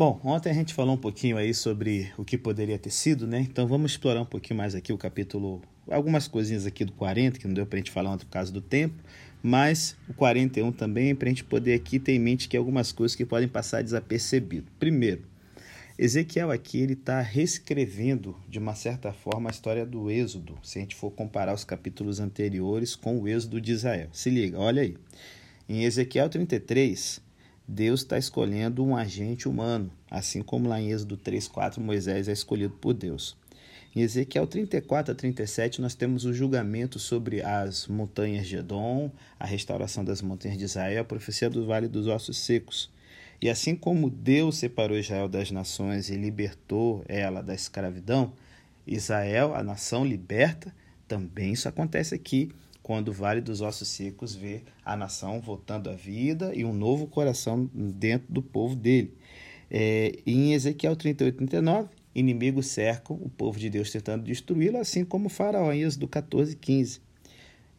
Bom, ontem a gente falou um pouquinho aí sobre o que poderia ter sido, né? Então vamos explorar um pouquinho mais aqui o capítulo, algumas coisinhas aqui do 40, que não deu para a gente falar ontem por causa do tempo, mas o 41 também, para a gente poder aqui ter em mente que algumas coisas que podem passar desapercebido. Primeiro, Ezequiel aqui ele está reescrevendo de uma certa forma a história do Êxodo, se a gente for comparar os capítulos anteriores com o Êxodo de Israel. Se liga, olha aí. Em Ezequiel 33, Deus está escolhendo um agente humano, assim como lá em Êxodo 3,4 Moisés é escolhido por Deus. Em Ezequiel 34 a 37, nós temos o julgamento sobre as montanhas de Edom, a restauração das montanhas de Israel, a profecia do Vale dos Ossos Secos. E assim como Deus separou Israel das nações e libertou ela da escravidão, Israel, a nação liberta, também isso acontece aqui quando o Vale dos Ossos Secos vê a nação voltando à vida e um novo coração dentro do povo dele. É, em Ezequiel 38, 39, inimigos cercam o povo de Deus tentando destruí-lo, assim como faraó em Êxodo 14, 15.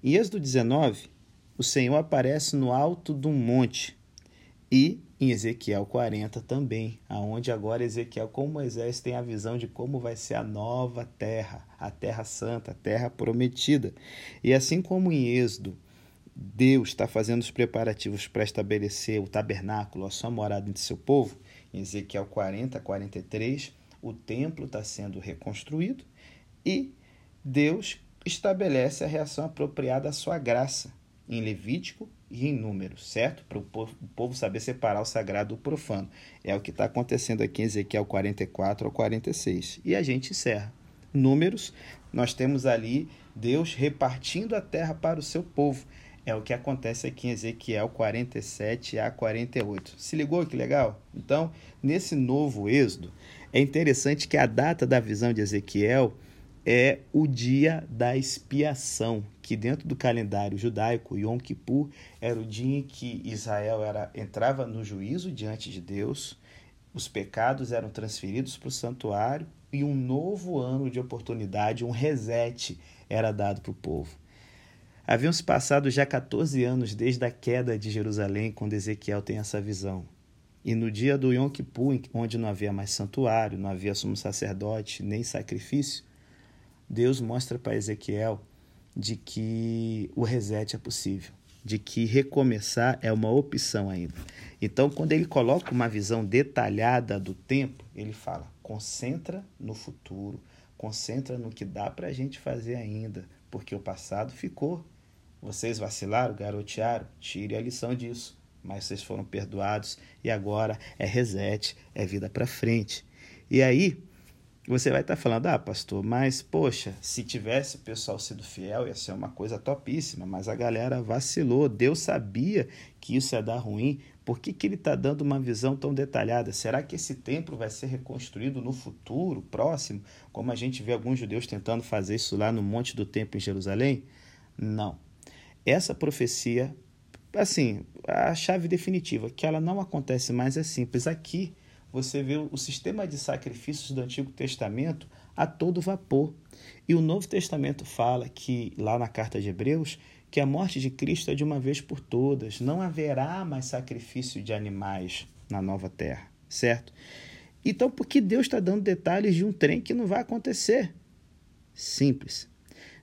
Em Êxodo 19, o Senhor aparece no alto de um monte e em Ezequiel 40 também, aonde agora Ezequiel com Moisés tem a visão de como vai ser a nova terra, a terra santa, a terra prometida. E assim como em Êxodo, Deus está fazendo os preparativos para estabelecer o tabernáculo, a sua morada entre seu povo, em Ezequiel 40, 43, o templo está sendo reconstruído e Deus estabelece a reação apropriada à sua graça em Levítico e em Números, certo? Para o povo, saber separar o sagrado do profano. É o que está acontecendo aqui em Ezequiel 44 ao 46. E a gente encerra. Números, nós temos ali Deus repartindo a terra para o seu povo. É o que acontece aqui em Ezequiel 47 a 48. Se ligou que legal? Então, nesse novo êxodo, é interessante que a data da visão de Ezequiel é o dia da expiação, que dentro do calendário judaico, Yom Kippur, era o dia em que Israel era, entrava no juízo diante de Deus, os pecados eram transferidos para o santuário e um novo ano de oportunidade, um reset, era dado para o povo. Haviam se passado já 14 anos desde a queda de Jerusalém, quando Ezequiel tem essa visão. E no dia do Yom Kippur, onde não havia mais santuário, não havia sumo sacerdote, nem sacrifício, Deus mostra para Ezequiel de que o reset é possível, de que recomeçar é uma opção ainda. Então, quando ele coloca uma visão detalhada do tempo, ele fala: concentra no futuro, concentra no que dá para a gente fazer ainda, porque o passado ficou. Vocês vacilaram, garotearam, tire a lição disso. Mas vocês foram perdoados e agora é reset, é vida para frente. E aí, você vai estar tá falando, ah, pastor, mas poxa, se tivesse o pessoal sido fiel, ia ser uma coisa topíssima, mas a galera vacilou. Deus sabia que isso ia dar ruim. Por que, que ele está dando uma visão tão detalhada? Será que esse templo vai ser reconstruído no futuro, próximo, como a gente vê alguns judeus tentando fazer isso lá no Monte do Templo em Jerusalém? Não. Essa profecia, assim, a chave definitiva, que ela não acontece mais é simples. Aqui você vê o sistema de sacrifícios do Antigo Testamento a todo vapor. E o Novo Testamento fala que, lá na carta de Hebreus, que a morte de Cristo é de uma vez por todas. Não haverá mais sacrifício de animais na nova terra, certo? Então, por que Deus está dando detalhes de um trem que não vai acontecer? Simples.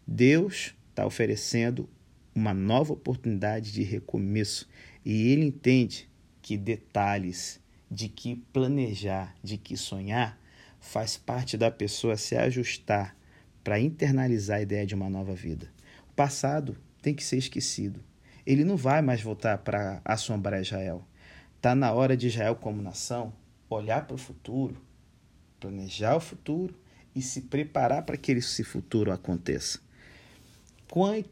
Deus está oferecendo uma nova oportunidade de recomeço e ele entende que detalhes de que planejar, de que sonhar, faz parte da pessoa se ajustar para internalizar a ideia de uma nova vida. O passado tem que ser esquecido. Ele não vai mais voltar para assombrar Israel. Está na hora de Israel, como nação, olhar para o futuro, planejar o futuro e se preparar para que esse futuro aconteça.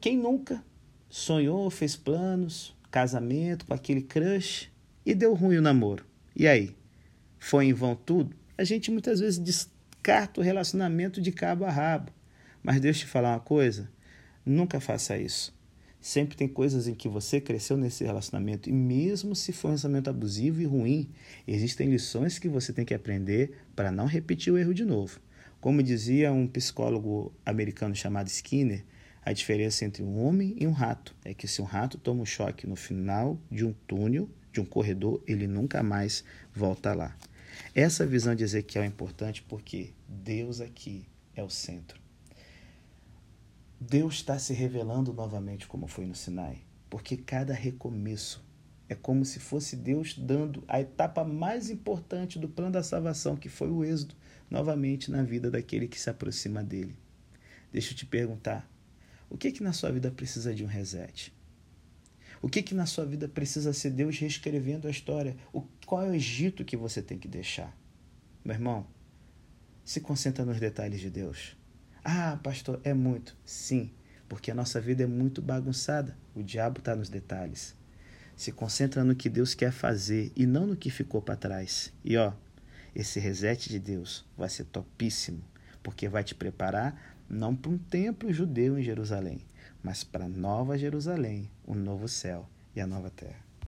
Quem nunca sonhou, fez planos, casamento com aquele crush e deu ruim o namoro? E aí? Foi em vão tudo? A gente muitas vezes descarta o relacionamento de cabo a rabo. Mas eu te falar uma coisa: nunca faça isso. Sempre tem coisas em que você cresceu nesse relacionamento, e mesmo se for um relacionamento abusivo e ruim, existem lições que você tem que aprender para não repetir o erro de novo. Como dizia um psicólogo americano chamado Skinner, a diferença entre um homem e um rato é que se um rato toma um choque no final de um túnel, de um corredor, ele nunca mais volta lá. Essa visão de Ezequiel é importante porque Deus aqui é o centro. Deus está se revelando novamente como foi no Sinai, porque cada recomeço é como se fosse Deus dando a etapa mais importante do plano da salvação, que foi o êxodo, novamente na vida daquele que se aproxima dele. Deixa eu te perguntar, o que que na sua vida precisa de um reset? O que que na sua vida precisa ser Deus reescrevendo a história? O, qual é o Egito que você tem que deixar? Meu irmão, se concentra nos detalhes de Deus. Ah, pastor, é muito. Sim, porque a nossa vida é muito bagunçada. O diabo está nos detalhes. Se concentra no que Deus quer fazer e não no que ficou para trás. E ó, esse reset de Deus vai ser topíssimo, porque vai te preparar não para um templo judeu em Jerusalém, mas para Nova Jerusalém, o novo céu e a nova terra.